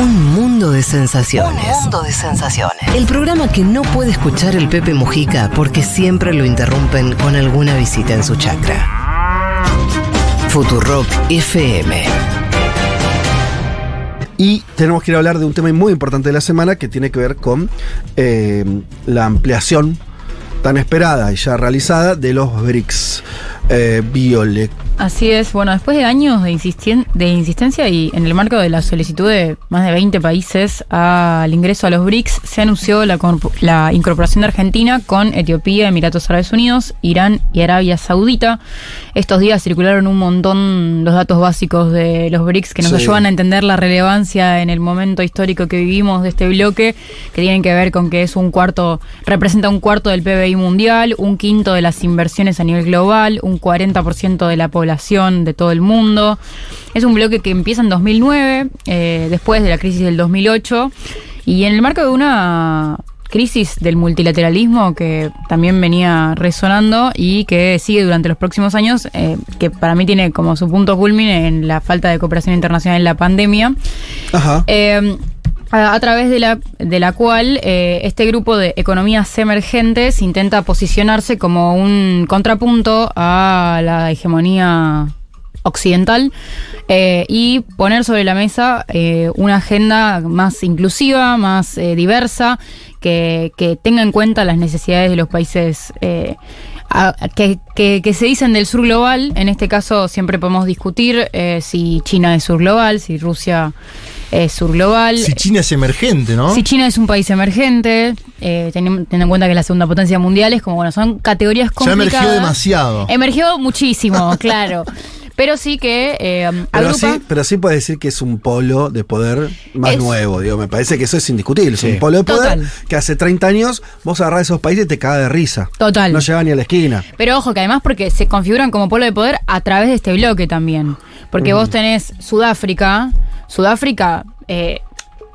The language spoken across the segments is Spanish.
Un mundo de sensaciones. Un mundo de sensaciones. El programa que no puede escuchar el Pepe Mujica porque siempre lo interrumpen con alguna visita en su chakra. Futurock FM. Y tenemos que ir a hablar de un tema muy importante de la semana que tiene que ver con eh, la ampliación tan esperada y ya realizada de los BRICS. Eh, Así es, bueno, después de años de, insistien- de insistencia y en el marco de la solicitud de más de 20 países al ingreso a los BRICS, se anunció la, corp- la incorporación de Argentina con Etiopía, Emiratos Árabes Unidos, Irán y Arabia Saudita. Estos días circularon un montón los datos básicos de los BRICS que nos Sí. ayudan a entender la relevancia en el momento histórico que vivimos de este bloque, que tienen que ver con que es un cuarto, representa un cuarto del PBI mundial, un quinto de las inversiones a nivel global, un 40% de la población de todo el mundo. Es un bloque que empieza en 2009, eh, después de la crisis del 2008, y en el marco de una crisis del multilateralismo que también venía resonando y que sigue durante los próximos años, eh, que para mí tiene como su punto culmine en la falta de cooperación internacional en la pandemia. Ajá. Eh, a, través de la, de la cual eh, este grupo de economías emergentes intenta posicionarse como un contrapunto a la hegemonía occidental eh, y poner sobre la mesa eh, una agenda más inclusiva, más eh, diversa, que, que tenga en cuenta las necesidades de los países eh, que, que- que se dicen del sur global. En este caso siempre podemos discutir eh, si China es sur global, si Rusia es sur global. Si China es emergente, ¿no? Si China es un país emergente, eh, teni- teniendo en cuenta que es la segunda potencia mundial, es como, bueno, son categorías ya complicadas. emergió demasiado. Emergió muchísimo, claro. Pero sí que eh, Pero sí, pero sí puede decir que es un polo de poder más Es- nuevo, digo, me parece que eso es indiscutible, es un polo de poder Total. que hace 30 años vos agarrás esos países y te cagas de risa. Total. No llega ni a la esquina. Pero ojo, que además porque se configuran como polo de poder a través de este bloque también. Porque vos tenés Sudáfrica, Sudáfrica eh,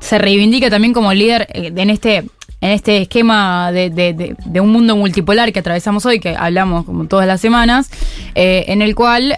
se reivindica también como líder eh, en este en este esquema de, de- un mundo multipolar que atravesamos hoy, que hablamos como todas las semanas, eh, en el cual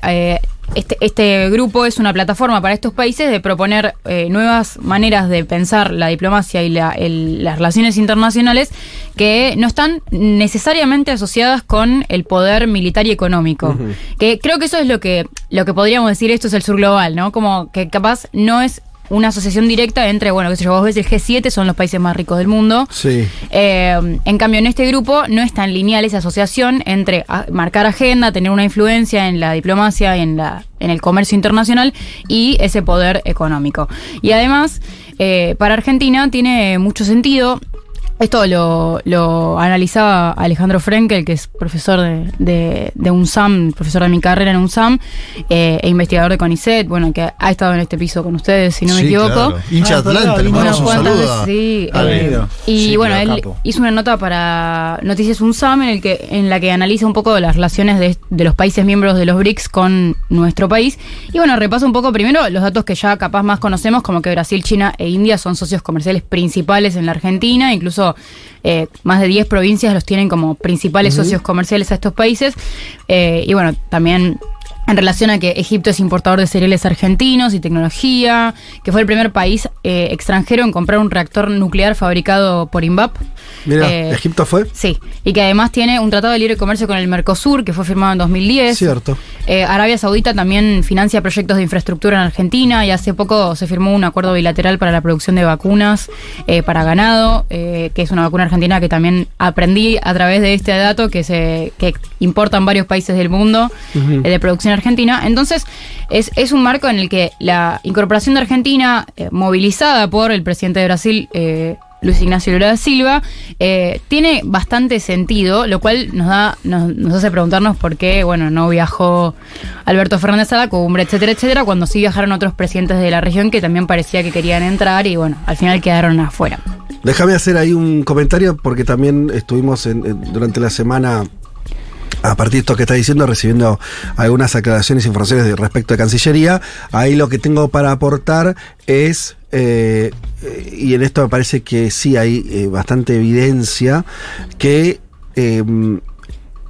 este, este grupo es una plataforma para estos países de proponer eh, nuevas maneras de pensar la diplomacia y la- el- las relaciones internacionales que no están necesariamente asociadas con el poder militar y económico. Que creo que eso es lo que, lo que podríamos decir, esto es el sur global, ¿no? Como que capaz no es una asociación directa entre, bueno, qué sé yo, vos ves el G7, son los países más ricos del mundo. Sí. Eh, en cambio, en este grupo no es tan lineal esa asociación entre a- marcar agenda, tener una influencia en la diplomacia y en, la, en el comercio internacional y ese poder económico. Y además, eh, para Argentina tiene mucho sentido. Esto lo, lo analizaba Alejandro Frenkel, que es profesor de, de, de UNSAM, profesor de mi carrera en UNSAM, eh, e investigador de CONICET, bueno, que ha estado en este piso con ustedes, si no me Sí, equivoco. claro. Hincha Ah, Atlanta, le mandamos un Unas cuantas saludo. sí, eh, y Sí, bueno, él capo. hizo una nota para Noticias UNSAM en, el que, en la que analiza un poco las relaciones de, de los países miembros de los BRICS con nuestro país. Y bueno, repasa un poco primero los datos que ya capaz más conocemos, como que Brasil, China e India son socios comerciales principales en la Argentina, incluso eh, más de 10 provincias los tienen como principales socios comerciales a estos países. Eh, y bueno, también en relación a que Egipto es importador de cereales argentinos y tecnología, que fue el primer país eh, extranjero en comprar un reactor nuclear fabricado por INVAP. Mira, Eh, Egipto fue. Sí, y que además tiene un tratado de libre comercio con el Mercosur, que fue firmado en 2010. Cierto. Eh, Arabia Saudita también financia proyectos de infraestructura en Argentina y hace poco se firmó un acuerdo bilateral para la producción de vacunas para ganado, que es una vacuna argentina que también aprendí a través de este dato que se que importan varios países del mundo eh, de producción argentina. Entonces, es, es un marco en el que la incorporación de Argentina, eh, movilizada por el presidente de Brasil, eh, Luis Ignacio Lula da Silva, eh, tiene bastante sentido, lo cual nos da, nos, hace preguntarnos por qué, bueno, no viajó Alberto Fernández a la cumbre, etcétera, etcétera, cuando sí viajaron otros presidentes de la región que también parecía que querían entrar y bueno, al final quedaron afuera. Déjame hacer ahí un comentario porque también estuvimos durante la semana, a partir de esto que está diciendo, recibiendo algunas aclaraciones y informaciones respecto de Cancillería. Ahí lo que tengo para aportar es, eh, y en esto me parece que sí hay eh, bastante evidencia, que eh,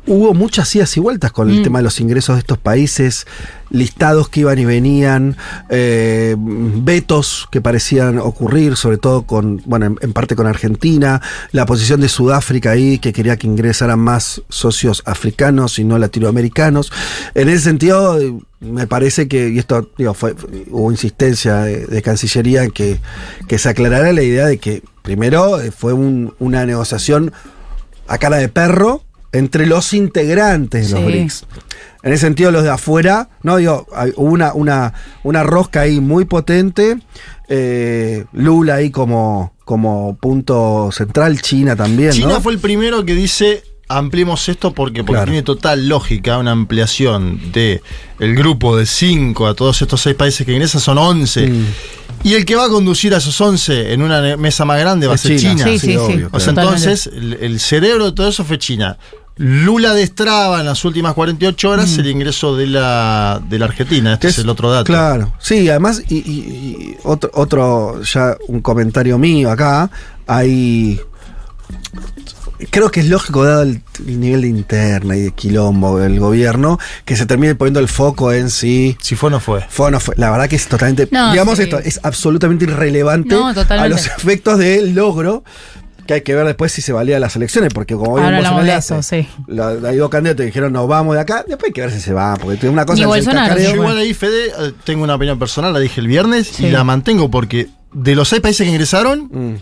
hubo muchas idas y vueltas con el Mm. tema de los ingresos de estos países, listados que iban y venían, eh, vetos que parecían ocurrir, sobre todo con, bueno, en, en parte con Argentina, la posición de Sudáfrica ahí, que quería que ingresaran más socios africanos y no latinoamericanos. En ese sentido, me parece que, y esto digo, fue, hubo insistencia de, de Cancillería en que, que se aclarara la idea de que primero eh, fue un- una negociación a cara de perro entre los integrantes de los Sí. BRICS. En ese sentido, los de afuera, no digo, hubo una, una, una rosca ahí muy potente. eh, Lula ahí como, como punto central, China también. China ¿no? fue el primero que dice ampliemos esto porque, porque Claro. tiene total lógica una ampliación de el grupo de 5 a todos estos seis países que ingresan son 11 Mm. Y el que va a conducir a esos 11 en una mesa más grande va a ser China. Sí, sí, sí. obvio, O sea, claro. Entonces el, el cerebro de todo eso fue China. Lula destraba en las últimas 48 horas el ingreso de la, de la Argentina. Este es, el otro dato. Claro, sí, además, y, y- y otro, otro, ya un comentario mío acá, hay. Creo que es lógico, dado el, el nivel de interna y de quilombo del gobierno, que se termine poniendo el foco en sí. Si fue o no fue. Fue o no fue. La verdad que es totalmente. No, digamos sí. esto, es absolutamente irrelevante No, a los efectos del logro. Que hay que ver después si se valía las elecciones, porque como hoy Bolsonaro eso, sí. la- hay dos candidatos que dijeron nos vamos de acá, después hay que ver si se va, porque una cosa Ni es el. Yo bueno. igual ahí, Fede, eh, tengo una opinión personal, la dije el viernes Sí. y la mantengo porque de los seis países que ingresaron, Mm,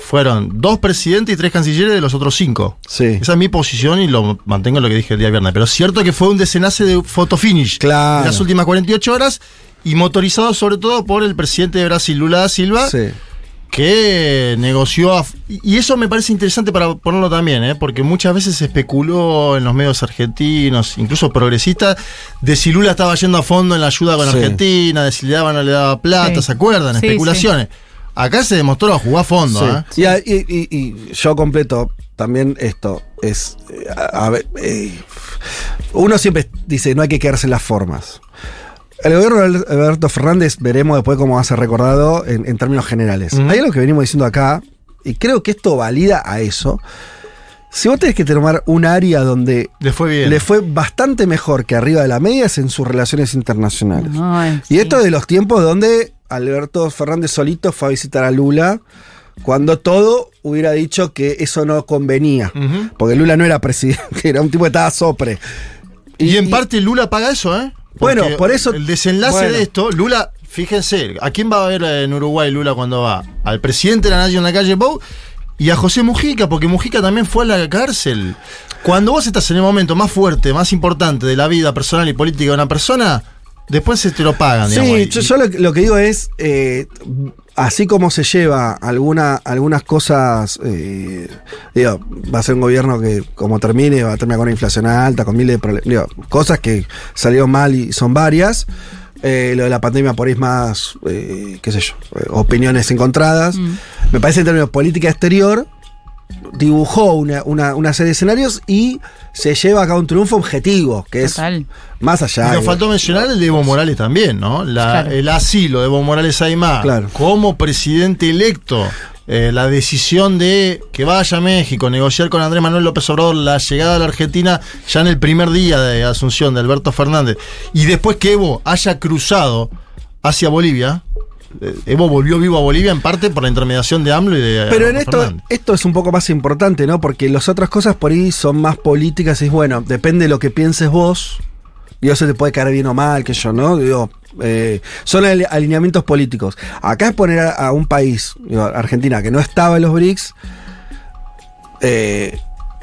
fueron dos presidentes y tres cancilleres de los otros cinco. sí. Esa es mi posición y lo mantengo en lo que dije el día viernes. Pero es cierto que fue un desenlace de photo finish Claro. de las últimas 48 horas y motorizado sobre todo por el presidente de Brasil, Lula da Silva, Sí. que negoció. a- y eso me parece interesante para ponerlo también, ¿eh? porque muchas veces se especuló en los medios argentinos, incluso progresistas, de si Lula estaba yendo a fondo en la ayuda con Sí. Argentina, de si le daba o no le daba plata, Sí. ¿se acuerdan? Sí, Especulaciones. Acá se demostró a jugar a fondo. ¿eh? Sí. Y, a- y- y- y yo completo también esto. Es. eh, A, a ver. eh, uno siempre dice no hay que quedarse en las formas. El gobierno de Alberto Fernández veremos después cómo va a ser recordado en, en términos generales. Ujú. Hay algo que venimos diciendo acá, y creo que esto valida a eso. Si vos tenés que tomar un área donde Le fue bien. le fue bastante mejor que arriba de la media es en sus relaciones internacionales. Y sí. esto de los tiempos donde Alberto Fernández solito fue a visitar a Lula, cuando todo hubiera dicho que eso no convenía. Porque Lula no era presidente, era un tipo que estaba sopre. Y, en parte Lula paga eso, ¿eh? Bueno, por eso- El desenlace bueno. de esto, Lula, fíjense, ¿a quién va a ver en Uruguay Lula cuando va? Al presidente de la Nación en la calle Pou y a José Mujica, porque Mujica también fue a la cárcel. Cuando vos estás en el momento más fuerte, más importante de la vida personal y política de una persona, después se te lo pagan, digamos. Sí, yo, yo lo, lo que digo es, eh, así como se lleva alguna, algunas cosas, eh, digo, va a ser un gobierno que como termine va a terminar con una inflación alta, con miles de problemas, digo, cosas que salieron mal y son varias. Eh, lo de la pandemia por ahí es más, eh, qué sé yo, eh, opiniones encontradas. Mm. Me parece en términos de política exterior, dibujó una, una- una serie de escenarios y se lleva acá un triunfo objetivo, que es más allá. Y nos faltó mencionar el de Evo Morales también, ¿no? La- Claro. El asilo de Evo Morales Aymar Claro. como presidente electo. eh, la decisión de que vaya a México, negociar con Andrés Manuel López Obrador la llegada a la Argentina ya en el primer día de asunción de Alberto Fernández. Y después que Evo haya cruzado hacia Bolivia. Eh, Evo volvió vivo a Bolivia en parte por la intermediación de AMLO y de Pero en esto, Fernández. esto es un poco más importante, ¿no? Porque las otras cosas por ahí son más políticas y es bueno, depende de lo que pienses vos. Dios se te puede caer bien o mal, que yo, ¿no? Digo, eh, son alineamientos políticos. Acá es poner a, a un país, digo, Argentina, que no estaba en los BRICS, eh,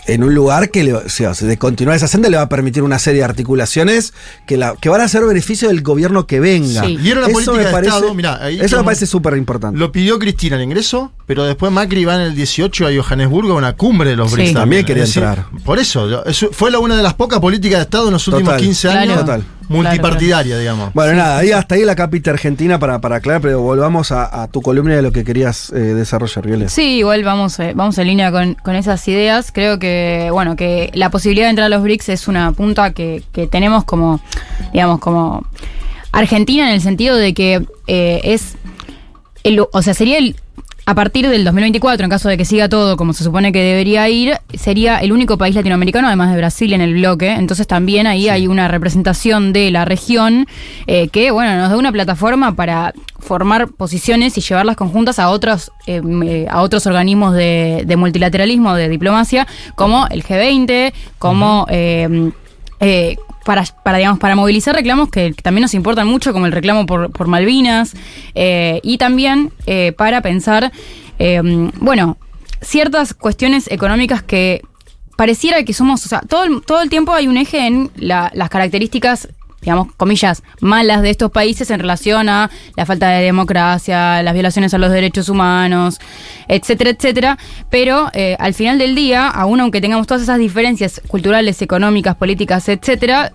en un lugar que le, o sea, de continuar esa senda le va a permitir una serie de articulaciones que, la, que van a ser beneficio del gobierno que venga. Sí. Y era una Eso política me de parece- Estado, mirá, ahí eso me parece súper importante. Lo pidió Cristina el ingreso, pero después Macri va en el 18 a Johannesburgo a una cumbre de los Sí. BRICS. También quería Es decir, entrar. Por eso, fue la una de las pocas políticas de Estado en los últimos Total. 15 Claro. años Total. Multipartidaria, digamos. Bueno, nada, ahí hasta ahí la cápita argentina para, para aclarar, pero volvamos a, a tu columna de lo que querías eh, desarrollar, Violet. Sí, igual vamos, eh, vamos en línea con, con esas ideas. Creo que, bueno, que la posibilidad de entrar a los BRICS es una punta que, que tenemos como, digamos, como Argentina en el sentido de que eh, es, el, o sea, sería el, a partir del 2024, en caso de que siga todo como se supone que debería ir, sería el único país latinoamericano, además de Brasil, en el bloque. Entonces también ahí hay una representación de la región eh, que, bueno, nos da una plataforma para formar posiciones y llevarlas conjuntas a otros, eh, eh, a otros organismos de, de multilateralismo, de diplomacia, como el G20, como... eh, eh, para, para, digamos, para movilizar reclamos que también nos importan mucho, como el reclamo por, por Malvinas, eh, y también eh, para pensar, eh, bueno, ciertas cuestiones económicas que pareciera que somos, o sea, todo el, todo el tiempo hay un eje en la- las características digamos, comillas, malas de estos países en relación a la falta de democracia, las violaciones a los derechos humanos, etcétera, etcétera. Pero eh, al final del día, aún aunque tengamos todas esas diferencias culturales, económicas, políticas, etcétera,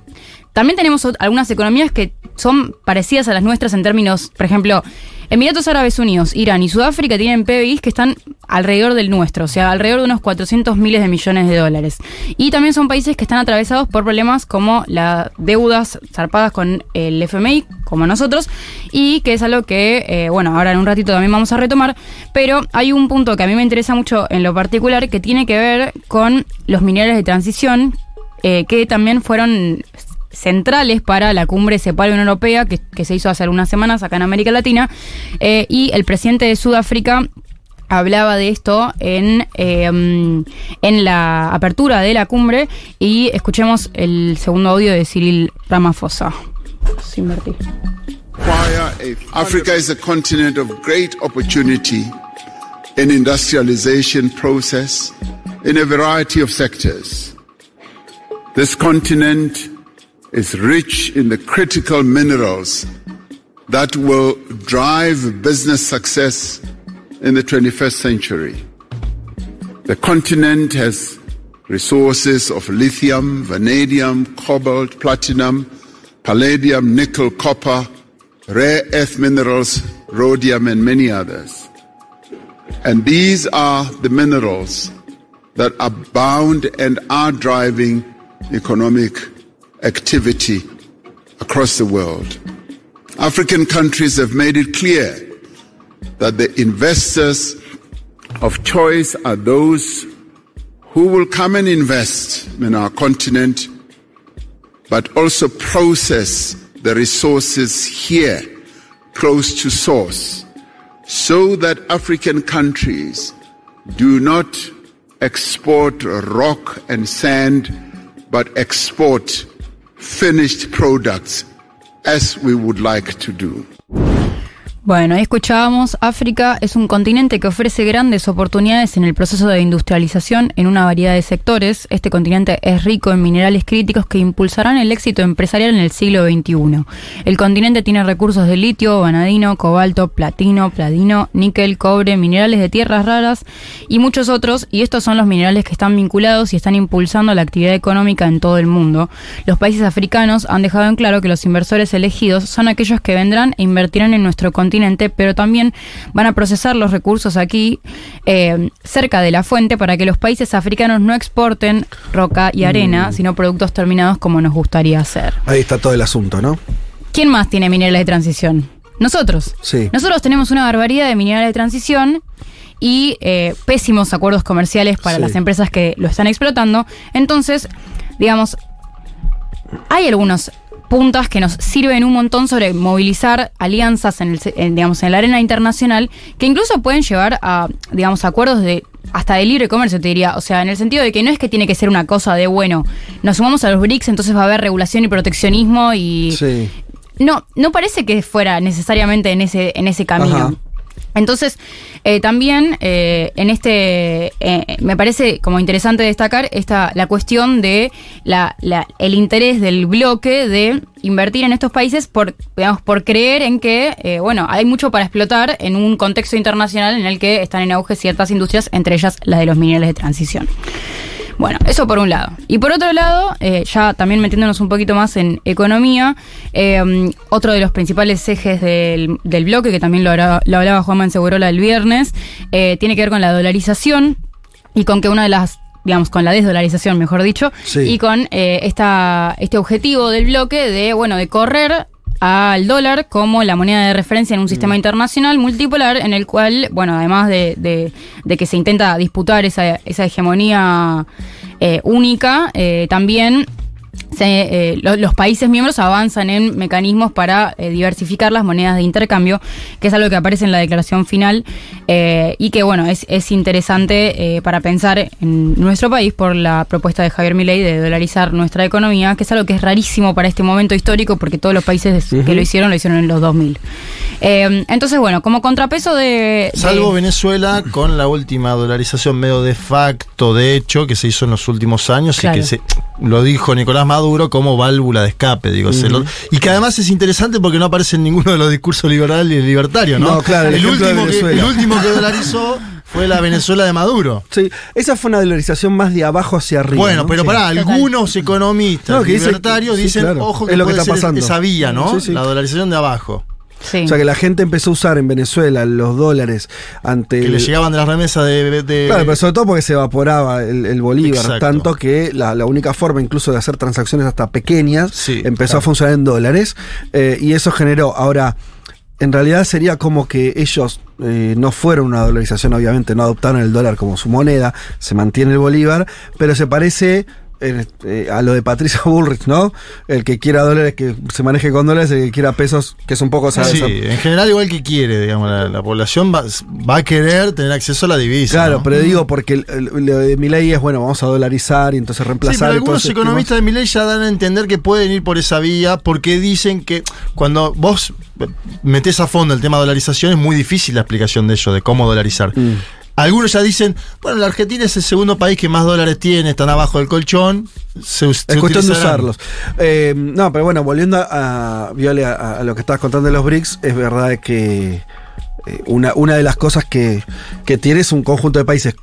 también tenemos algunas economías que son parecidas a las nuestras en términos, por ejemplo, Emiratos Árabes Unidos, Irán y Sudáfrica tienen PBIs que están alrededor del nuestro, o sea, alrededor de unos 400 miles de millones de dólares. Y también son países que están atravesados por problemas como las deudas zarpadas con el FMI, como nosotros, y que es algo que, eh, bueno, ahora en un ratito también vamos a retomar, pero hay un punto que a mí me interesa mucho en lo particular que tiene que ver con los minerales de transición, eh, que también fueron centrales para la cumbre CEPAL Unión Europea que, que se hizo hace algunas semanas acá en América Latina eh, y el presidente de Sudáfrica hablaba de esto en, eh, en la apertura de la cumbre y escuchemos el segundo audio de Cyril Ramaphosa. Sin invertir. Africa is a continent of great opportunity in industrialization process in a variety of sectors. This continent is rich in the critical minerals that will drive business success in the 21st century. The continent has resources of lithium, vanadium, cobalt, platinum, palladium, nickel, copper, rare earth minerals, rhodium, and many others. And these are the minerals that are bound and are driving economic activity across the world. African countries have made it clear that the investors of choice are those who will come and invest in our continent, but also process the resources here close to source so that African countries do not export rock and sand, but export finished products as we would like to do. Bueno, ahí escuchábamos, África es un continente que ofrece grandes oportunidades en el proceso de industrialización en una variedad de sectores. Este continente es rico en minerales críticos que impulsarán el éxito empresarial en el siglo XXI. El continente tiene recursos de litio, vanadino, cobalto, platino, platino, níquel, cobre, minerales de tierras raras y muchos otros, y estos son los minerales que están vinculados y están impulsando la actividad económica en todo el mundo. Los países africanos han dejado en claro que los inversores elegidos son aquellos que vendrán e invertirán en nuestro continente pero también van a procesar los recursos aquí eh, cerca de la fuente para que los países africanos no exporten roca y arena, Mm. sino productos terminados como nos gustaría hacer. Ahí está todo el asunto, ¿no? ¿Quién más tiene minerales de transición? Nosotros. Sí. Nosotros tenemos una barbaridad de minerales de transición y eh, pésimos acuerdos comerciales para Sí. las empresas que lo están explotando. Entonces, digamos, hay algunos puntas que nos sirven un montón sobre movilizar alianzas en, el, en, digamos, en la arena internacional que incluso pueden llevar a, digamos, acuerdos de hasta de libre comercio, te diría. O sea, en el sentido de que no es que tiene que ser una cosa de, bueno, nos sumamos a los BRICS, entonces va a haber regulación y proteccionismo y... Sí. No, no parece que fuera necesariamente en ese, en ese camino. Ajá. Entonces, eh, también eh, en este, eh, me parece como interesante destacar esta, la cuestión de la, la- el interés del bloque de invertir en estos países por, digamos, por creer en que, eh, bueno, hay mucho para explotar en un contexto internacional en el que están en auge ciertas industrias, entre ellas la de los minerales de transición. Bueno, eso por un lado. Y por otro lado, eh, ya también metiéndonos un poquito más en economía, eh, otro de los principales ejes del, del bloque, que también lo, hablaba- lo hablaba Juan Mansegurola el viernes, eh, tiene que ver con la dolarización y con que una de las digamos, con la desdolarización, mejor dicho, Sí. y con eh, esta, este objetivo del bloque de, bueno, de correr al dólar como la moneda de referencia en un sistema internacional multipolar en el cual, bueno, además de, de- de que se intenta disputar esa, esa hegemonía eh, única, eh, también se, eh, lo- los países miembros avanzan en mecanismos para eh, diversificar las monedas de intercambio, que es algo que aparece en la declaración final eh, y que, bueno, es, es interesante eh, para pensar en nuestro país por la propuesta de Javier Milei de dolarizar nuestra economía, que es algo que es rarísimo para este momento histórico porque todos los países que lo hicieron lo hicieron en los 2000. Eh, entonces, bueno, como contrapeso de... de- Salvo Venezuela con la última dolarización medio de facto, de hecho, que se hizo en los últimos años Claro. y que se lo dijo Nicolás Maduro como válvula de escape, digo. lo- y que además es interesante porque no aparece en ninguno de los discursos liberales y libertarios, ¿no? No, claro, el último que, el último que dolarizó fue la Venezuela de Maduro. Sí, esa fue una dolarización más de abajo hacia arriba. Bueno, ¿no? pero Sí. Total. algunos economistas No, que dice- libertarios sí, dicen, claro, ojo, que es lo que está ser pasando. esa vía, ¿no? Sí, sí. La dolarización de abajo. Sí. O sea que la gente empezó a usar en Venezuela los dólares ante. Que el- le llegaban de las remesas de... de- Claro, pero sobre todo porque se evaporaba el, el bolívar, Exacto. tanto que la, la única forma incluso de hacer transacciones hasta pequeñas Sí, empezó claro. a funcionar en dólares eh, y eso generó, ahora, en realidad sería como que ellos eh, no fueron una dolarización, obviamente no adoptaron el dólar como su moneda, se mantiene el bolívar, pero se parece... eh, a lo de Patricia Bullrich, ¿no? El que quiera dólares, que se maneje con dólares, el que quiera pesos, que es un poco esa- Sí, en general igual que quiere, digamos, la, la población va, va a querer tener acceso a la divisa. Claro, ¿no? pero digo, porque lo de mi ley es, bueno, vamos a dolarizar y entonces Sí, reemplazar. pero y todo algunos economistas de Milei ya dan a entender que pueden ir por esa vía porque dicen que cuando vos metés a fondo el tema de dolarización es muy difícil la explicación de ello, de cómo dolarizar. Mm. Algunos ya dicen, bueno, la Argentina es el segundo país que más dólares tiene, están abajo del colchón. Se, Es cuestión de usarlos. Eh, no, pero bueno, volviendo a, a- Viole, a, a lo que estabas contando de los BRICS, es verdad que una, una de las cosas que, que tiene es un conjunto de países,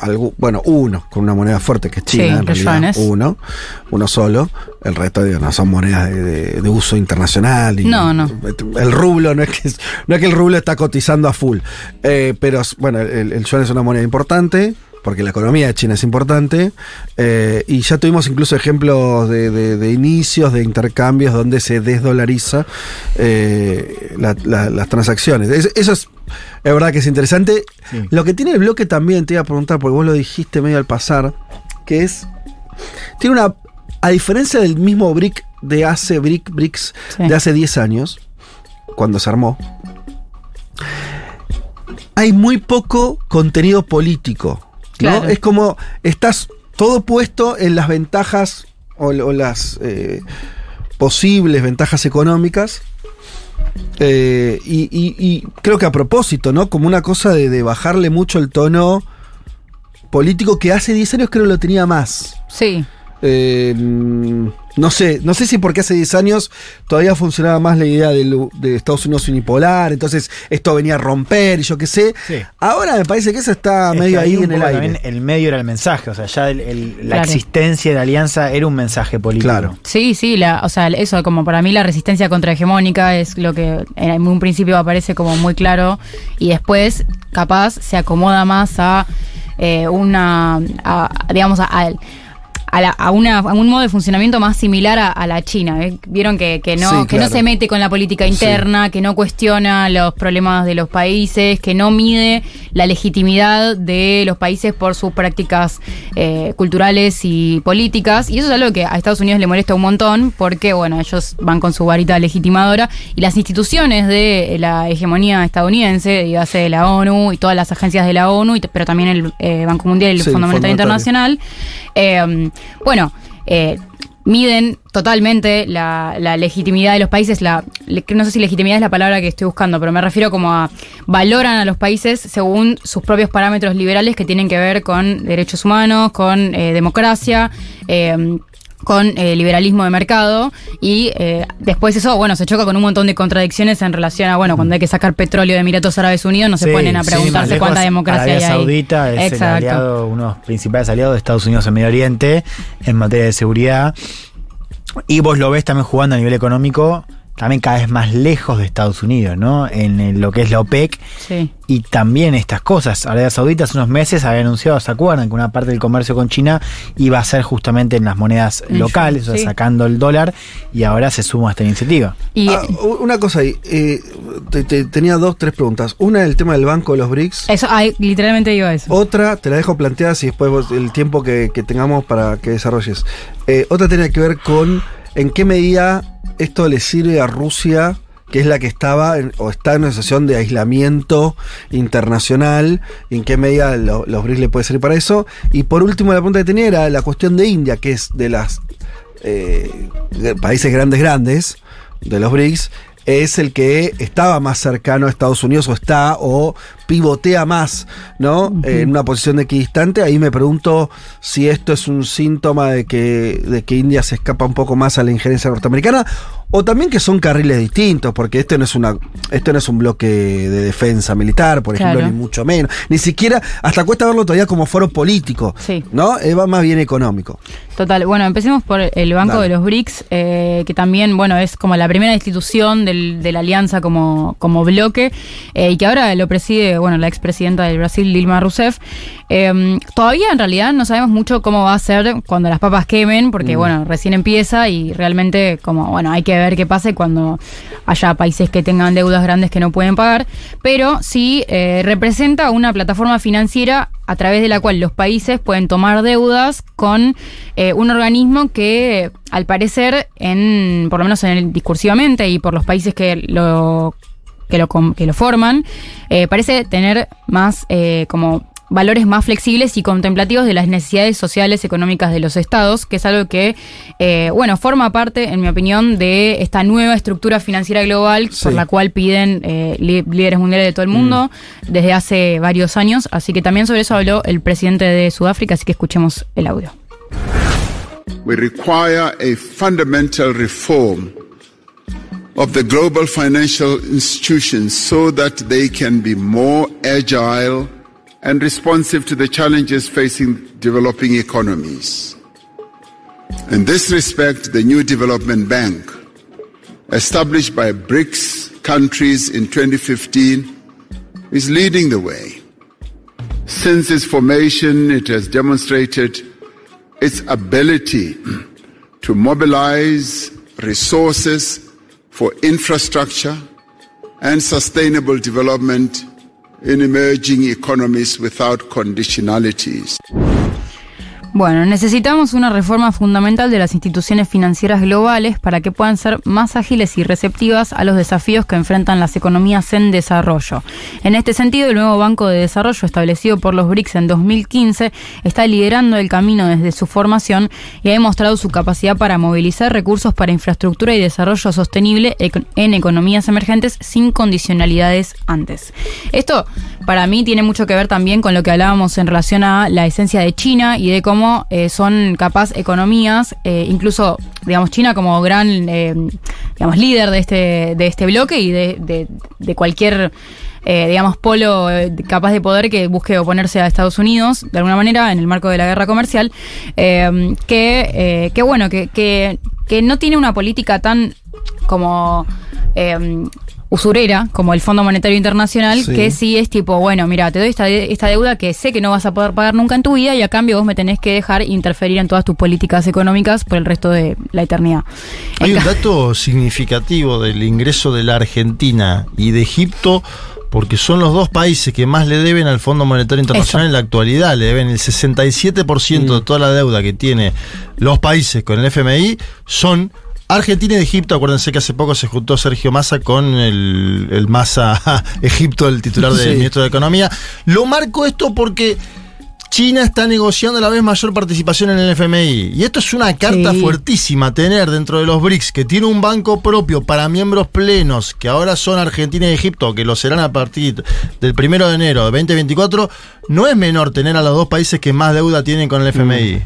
algu- bueno, uno, con una moneda fuerte que es China, Sí, en realidad, uno, uno solo. El resto, digo, no son monedas de, de- de uso internacional. y- No, no. El rublo, no es que, no es que el rublo está cotizando a full. Eh, pero bueno, el, el yuan es una moneda importante. Porque la economía de China es importante. eh, y ya tuvimos incluso ejemplos de, de- de inicios de intercambios donde se desdolariza eh, la- la- las transacciones. Es- eso es, es verdad que es interesante. Sí. Lo que tiene el bloque también, te iba a preguntar, porque vos lo dijiste medio al pasar, que es. Tiene una. A diferencia del mismo BRIC de hace BRIC, BRICS Sí. de hace 10 años, cuando se armó, hay muy poco contenido político. ¿No? Es como estás todo puesto en las ventajas o, o las eh, posibles ventajas económicas. Eh, y, y- y creo que a propósito, ¿no? Como una cosa de, de bajarle mucho el tono político que hace 10 años creo lo tenía más. Sí. Eh, no sé, no sé si porque hace 10 años todavía funcionaba más la idea del- de, Estados Unidos unipolar, entonces esto venía a romper y yo qué sé. Sí. Ahora me parece que eso está Es medio ahí en el aire. también el medio era el mensaje, o sea, ya el- el- la Claro. existencia de la alianza era un mensaje político. Claro. Sí, sí, la, o sea, eso como para mí la resistencia contrahegemónica es lo que en un principio aparece como muy claro y después capaz se acomoda más a eh, una, a- digamos, a, a- a la- a una, a un modo de funcionamiento más similar a, a la China. ¿eh? Vieron que, que no, Sí, que no se mete con la política interna, que no cuestiona los problemas de los países, que no mide la legitimidad de los países por sus prácticas eh, culturales y políticas. Y eso es algo que a Estados Unidos le molesta un montón porque, bueno, ellos van con su varita legitimadora y las instituciones de la hegemonía estadounidense, dígase de la ONU y todas las agencias de la ONU, y pero también el eh, Banco Mundial y el Sí, Fondo Monetario. Internacional, eh, bueno, eh, miden totalmente la, legitimidad de los países, la, no sé si legitimidad es la palabra que estoy buscando, pero me refiero como a valoran a los países según sus propios parámetros liberales que tienen que ver con derechos humanos, con eh, democracia, eh, con eh, liberalismo de mercado y eh, después eso, bueno, se choca con un montón de contradicciones en relación a, bueno, cuando hay que sacar petróleo de Emiratos Árabes Unidos, no se ponen a preguntarse cuánta democracia Arabia hay ahí. Saudita es el aliado, uno de los principales aliados de Estados Unidos en Medio Oriente en materia de seguridad. Y vos lo ves también jugando a nivel económico también cada vez más lejos de Estados Unidos, ¿no? En lo que es la OPEC Sí. y también estas cosas. Arabia Saudita hace unos meses había anunciado, ¿se acuerdan? Que una parte del comercio con China iba a ser justamente en las monedas En locales, o sea, sí. sacando el dólar, y ahora se suma a esta iniciativa. Y Ah, una cosa ahí, eh, te- te- tenía dos, tres preguntas. Una, el tema del banco de los BRICS. eso, ay, literalmente digo eso. Otra, te la dejo planteada si después vos- el tiempo que, que tengamos para que desarrolles. Eh, otra tiene que ver con en qué medida esto le sirve a Rusia, que es la que estaba o está en una situación de aislamiento internacional, en qué medida lo- los BRICS le puede servir para eso. Y por último, la pregunta que tenía era la cuestión de India, que es de las eh, países grandes, grandes, de los BRICS, es el que estaba más cercano a Estados Unidos o está o pivotea más, ¿no? En una posición de equidistante. Ahí me pregunto si esto es un síntoma de que, de que India se escapa un poco más a la injerencia norteamericana o también que son carriles distintos, porque esto no es una, esto no es un bloque de defensa militar, por ejemplo, Claro. ni mucho menos. Ni siquiera, hasta cuesta verlo todavía como foro político, Sí. ¿no? Va más bien económico. Total, bueno, empecemos por el Banco Dale. de los BRICS, eh, que también, bueno, es como la primera institución del- de la alianza como, como bloque, eh, y que ahora lo preside, bueno, la expresidenta del Brasil, Dilma Rousseff. Eh, todavía en realidad no sabemos mucho cómo va a ser cuando las papas quemen, porque, bueno, recién empieza y realmente, como, bueno, hay que ver qué pase cuando haya países que tengan deudas grandes que no pueden pagar, pero sí eh, representa una plataforma financiera a través de la cual los países pueden tomar deudas con eh, un organismo que al parecer en por lo menos en el discursivamente y por los países que lo que lo, que lo forman eh, parece tener más eh, como valores más flexibles y contemplativos de las necesidades sociales económicas de los estados, que es algo que, eh, bueno, forma parte, en mi opinión, de esta nueva estructura financiera global Sí. por la cual piden eh, líderes mundiales de todo el mundo desde hace varios años. Así que también sobre eso habló el presidente de Sudáfrica, así que escuchemos el audio. We require a fundamental reform of the global financial institutions so that they can be more agile and responsive to the challenges facing developing economies. In this respect, the new development bank, established by BRICS countries in 2015, is leading the way. Since its formation, it has demonstrated its ability to mobilize resources for infrastructure and sustainable development in emerging economies without conditionalities. Bueno, necesitamos una reforma fundamental de las instituciones financieras globales para que puedan ser más ágiles y receptivas a los desafíos que enfrentan las economías en desarrollo. En este sentido, el nuevo Banco de Desarrollo establecido por los BRICS en 2015 está liderando el camino desde su formación y ha demostrado su capacidad para movilizar recursos para infraestructura y desarrollo sostenible en economías emergentes sin condicionalidades antes. Esto para mí tiene mucho que ver también con lo que hablábamos en relación a la esencia de China y de cómo eh, son capaz economías, eh, incluso digamos China como gran eh, digamos líder de este de este bloque y de, de- de cualquier eh, digamos polo capaz de poder que busque oponerse a Estados Unidos de alguna manera en el marco de la guerra comercial eh, que que bueno que, que que no tiene una política tan como eh, usurera como el Fondo Monetario Internacional, Sí. que sí es tipo, bueno, mira, te doy esta, de- esta deuda que sé que no vas a poder pagar nunca en tu vida y a cambio vos me tenés que dejar interferir en todas tus políticas económicas por el resto de la eternidad. Hay En un dato significativo del ingreso de la Argentina y de Egipto, porque son los dos países que más le deben al Fondo Monetario Internacional en la actualidad. Le deben el 67% de toda la deuda que tiene los países con el FMI, son Argentina y Egipto. Acuérdense que hace poco se juntó Sergio Massa con el, el Massa Egipto, el titular del Sí. ministro de Economía. Lo marco esto porque. China está negociando a la vez mayor participación en el FMI. Y esto es una carta Sí. fuertísima tener dentro de los BRICS, que tiene un banco propio para miembros plenos, que ahora son Argentina y Egipto, que lo serán a partir del primero de enero de 2024. No es menor tener a los dos países que más deuda tienen con el FMI.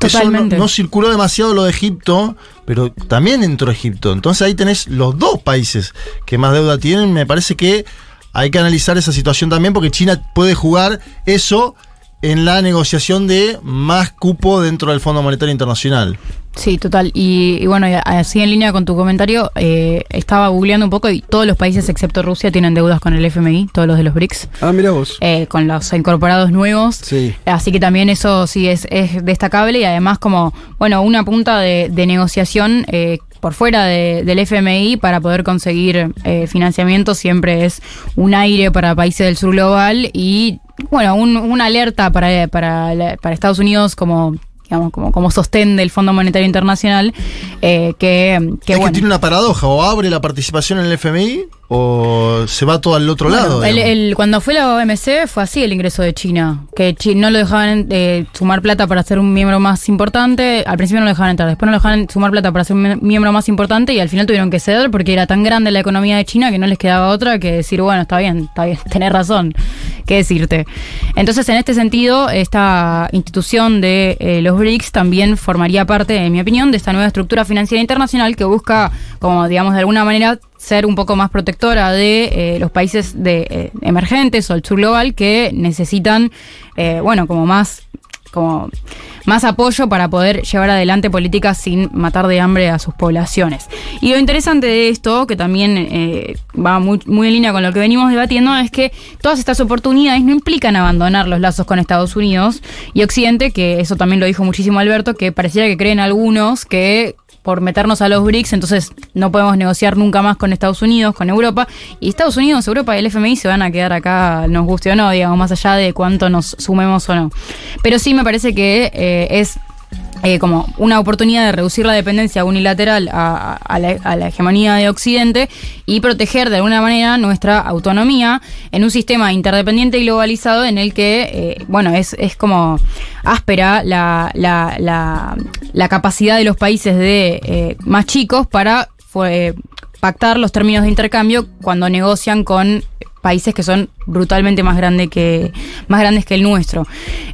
Eso no, no circuló demasiado lo de Egipto, pero también entró Egipto. Entonces ahí tenés los dos países que más deuda tienen. Me parece que hay que analizar esa situación también porque China puede jugar eso en la negociación de más cupo dentro del Fondo Monetario Internacional. Sí, total. Y, y bueno, así en línea con tu comentario, eh, estaba googleando un poco y todos los países excepto Rusia tienen deudas con el FMI, todos los de los BRICS, Ah, mira vos. eh, con los incorporados nuevos. Sí. Así que también eso sí es, es destacable y además como, bueno, una punta de, de negociación eh, por fuera de- del FMI para poder conseguir eh, financiamiento siempre es un aire para países del sur global y, bueno, un- una alerta para, para Estados Unidos como digamos, como, como sostén del Fondo Monetario Internacional, eh, que, que es bueno. que tiene una paradoja, o abre la participación en el FMI o se va todo al otro Bueno, lado. el- el- cuando fue la OMC fue así el ingreso de China, que no lo dejaban eh, sumar plata para ser un miembro más importante, al principio no lo dejaban entrar, después no lo dejaban sumar plata para ser un mie- miembro más importante y al final tuvieron que ceder porque era tan grande la economía de China que no les quedaba otra que decir, bueno, está bien, está bien, tenés razón, qué decirte. Entonces, en este sentido, esta institución de eh, los BRICS también formaría parte, en mi opinión, de esta nueva estructura financiera internacional que busca, como digamos, de alguna manera ser un poco más protectora de eh, los países de, eh, emergentes o el sur global que necesitan, eh, bueno, como más como más apoyo para poder llevar adelante políticas sin matar de hambre a sus poblaciones. Y lo interesante de esto, que también eh, va muy, muy en línea con lo que venimos debatiendo, es que todas estas oportunidades no implican abandonar los lazos con Estados Unidos y Occidente, que eso también lo dijo muchísimo Alberto, que pareciera que creen algunos que por meternos a los BRICS, entonces no podemos negociar nunca más con Estados Unidos, con Europa. Y Estados Unidos, Europa y el FMI se van a quedar acá, nos guste o no, digamos, más allá de cuánto nos sumemos o no. Pero sí me parece que eh, es eh, como una oportunidad de reducir la dependencia unilateral a, la, a la hegemonía de Occidente y proteger de alguna manera nuestra autonomía en un sistema interdependiente y globalizado en el que, eh, bueno, es, es como áspera la, la, la, capacidad de los países de eh, más chicos para pactar los términos de intercambio cuando negocian con países que son brutalmente más grandes que más grandes que el nuestro.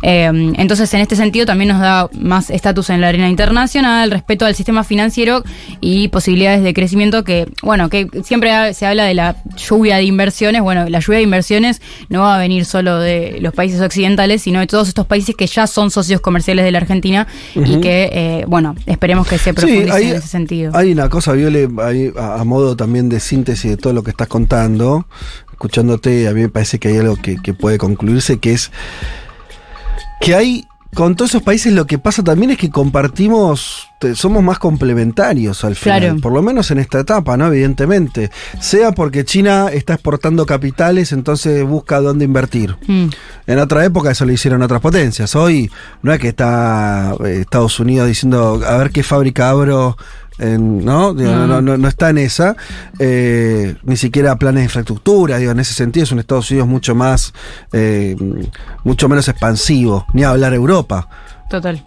Eh, entonces, en este sentido, también nos da más estatus en la arena internacional, respeto al sistema financiero y posibilidades de crecimiento que, bueno, que siempre se habla de la lluvia de inversiones. Bueno, la lluvia de inversiones no va a venir solo de los países occidentales, sino de todos estos países que ya son socios comerciales de la Argentina y que, eh, bueno, esperemos que se profundice hay, en ese sentido. hay una cosa, Viole, a, a modo también de síntesis de todo lo que estás contando, escuchándote, a mí me parece que hay algo que, que puede concluirse, que es que hay, con todos esos países lo que pasa también es que compartimos, somos más complementarios al final, Claro. por lo menos en esta etapa, ¿no? Evidentemente. Sea porque China está exportando capitales, entonces busca dónde invertir. Mm. En otra época eso lo hicieron otras potencias. Hoy no es que está eh, Estados Unidos diciendo a ver qué fábrica abro. En, ¿no? Digo, no. No. No, no está en esa, eh, ni siquiera planes de infraestructura, digo, en ese sentido es un Estados Unidos mucho más, eh, mucho menos expansivo, ni a hablar Europa. Total.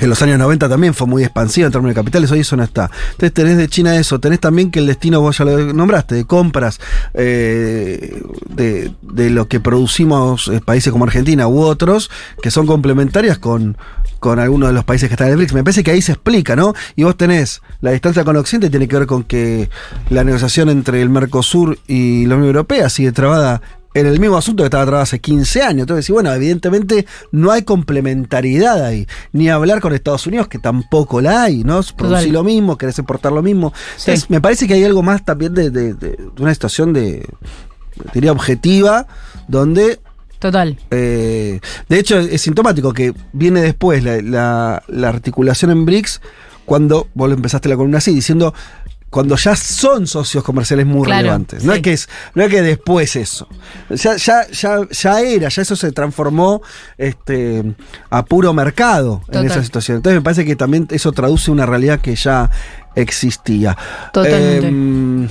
En los años 90 también fue muy expansiva en términos de capitales, hoy eso no está. Entonces tenés de China eso, tenés también que el destino, vos ya lo nombraste, de compras eh, de, de lo que producimos países como Argentina u otros, que son complementarias con, con algunos de los países que están en el BRICS. Me parece que ahí se explica, ¿no? Y vos tenés la distancia con Occidente, tiene que ver con que la negociación entre el Mercosur y la Unión Europea sigue trabada en el mismo asunto que estaba trabado hace 15 años. Entonces, sí, bueno, evidentemente no hay complementariedad ahí. Ni hablar con Estados Unidos, que tampoco la hay, ¿no? Producir Total. lo mismo, querés exportar lo mismo. Sí. Entonces, me parece que hay algo más también de, de- de- de una situación de, diría, objetiva, donde Total. eh, de hecho, es sintomático que viene después la, la- la articulación en BRICS cuando vos lo empezaste la columna así, diciendo cuando ya son socios comerciales muy Claro, relevantes. No, sí. es que es, no es que después eso. Ya, ya, ya, ya era, ya eso se transformó este, a puro mercado en esa situación. Entonces me parece que también eso traduce una realidad que ya existía. Totalmente. Em,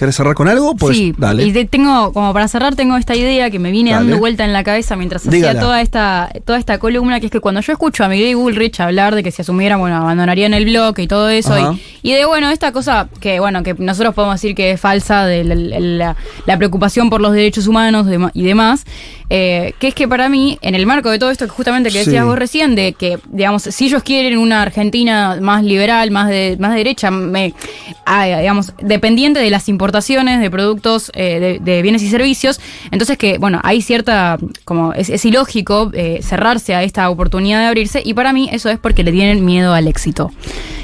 ¿Querés cerrar con algo? Pues sí, dale. y te- tengo, como para cerrar, tengo esta idea que me viene Dale. dando vuelta en la cabeza mientras Dígala. hacía toda esta, toda esta columna, que es que cuando yo escucho a Miguel Bullrich hablar de que si asumiera, bueno, abandonarían el bloque y todo eso, y, y de, bueno, esta cosa que, bueno, que nosotros podemos decir que es falsa, de la, la- la preocupación por los derechos humanos y demás, eh, que es que para mí, en el marco de todo esto que justamente que decías Sí. vos recién, de que, digamos, si ellos quieren una Argentina más liberal, más de, más de derecha, me, ah, digamos, dependiente de las importaciones importaciones de productos, eh, de, de bienes y servicios. Entonces que, bueno, hay cierta, como es, es ilógico eh, cerrarse a esta oportunidad de abrirse y para mí eso es porque le tienen miedo al éxito.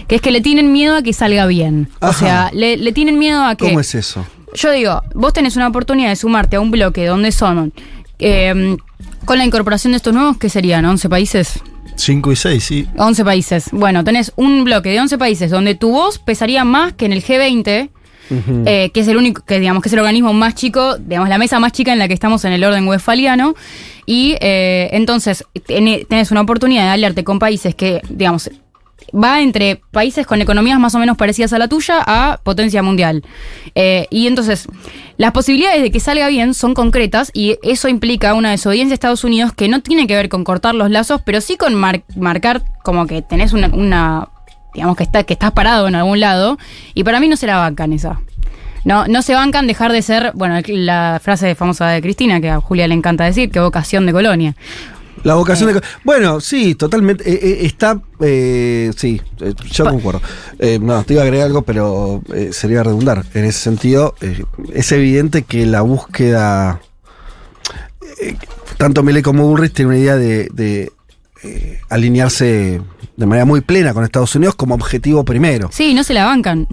Que es que le tienen miedo a que salga bien. O sea, le, le tienen miedo a que... ¿Cómo es eso? Yo digo, vos tenés una oportunidad de sumarte a un bloque donde son, eh, con la incorporación de estos nuevos, ¿qué serían? ¿11 países? 5 y 6, sí. 11 países. Bueno, tenés un bloque de 11 países donde tu voz pesaría más que en el G20, eh, que es el único, que digamos que es el organismo más chico, digamos, la mesa más chica en la que estamos en el orden westfaliano. Y eh, entonces tené- tenés una oportunidad de aliarte con países que, digamos, va entre países con economías más o menos parecidas a la tuya a potencia mundial. Eh, y entonces, las posibilidades de que salga bien son concretas y eso implica una desobediencia de Estados Unidos que no tiene que ver con cortar los lazos, pero sí con mar- marcar como que tenés una- digamos que, está, que estás parado en algún lado. Y para mí no se la bancan esa. No, no se bancan dejar de ser, bueno, la frase famosa de Cristina, que a Julia le encanta decir, que vocación de colonia. La vocación de. Bueno, sí, totalmente. eh, eh, está. eh, sí, eh, yo Pa- concuerdo. Eh, no, te iba a agregar algo, pero eh, sería redundar. En ese sentido, eh, es evidente que la búsqueda. eh, tanto Milei como Bullrich tienen una idea de, de, eh, alinearse de manera muy plena con Estados Unidos como objetivo primero. Sí, no se la bancan.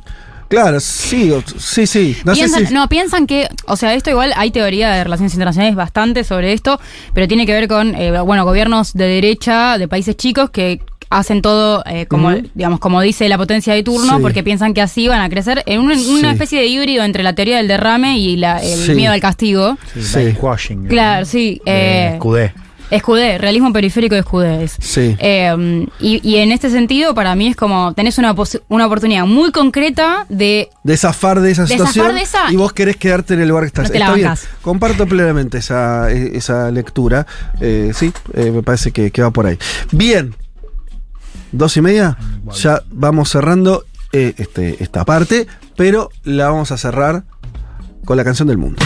Claro, sí, sí, sí. No sé piensan, si- no, piensan que, o sea, esto igual hay teoría de relaciones internacionales bastante sobre esto, pero tiene que ver con, eh, bueno, gobiernos de derecha de países chicos que hacen todo eh, como, digamos, como dice la potencia de turno, Sí. porque piensan que así van a crecer en una, Sí. una especie de híbrido entre la teoría del derrame y la- el Sí. miedo al castigo. Sí. Claro, sí. Eh, Escudé. Realismo periférico de Escudé es. Sí. Eh, y, y en este sentido, para mí es como tenés una, una oportunidad muy concreta de de zafar de esa De situación zafar de esa- y vos querés quedarte en el lugar que estás. No te la Está bien, comparto plenamente esa, eh, esa lectura. Eh, sí, eh, me parece que, que va por ahí. Bien, dos y media, ya vamos cerrando eh, este, esta parte, pero la vamos a cerrar con la canción del mundo.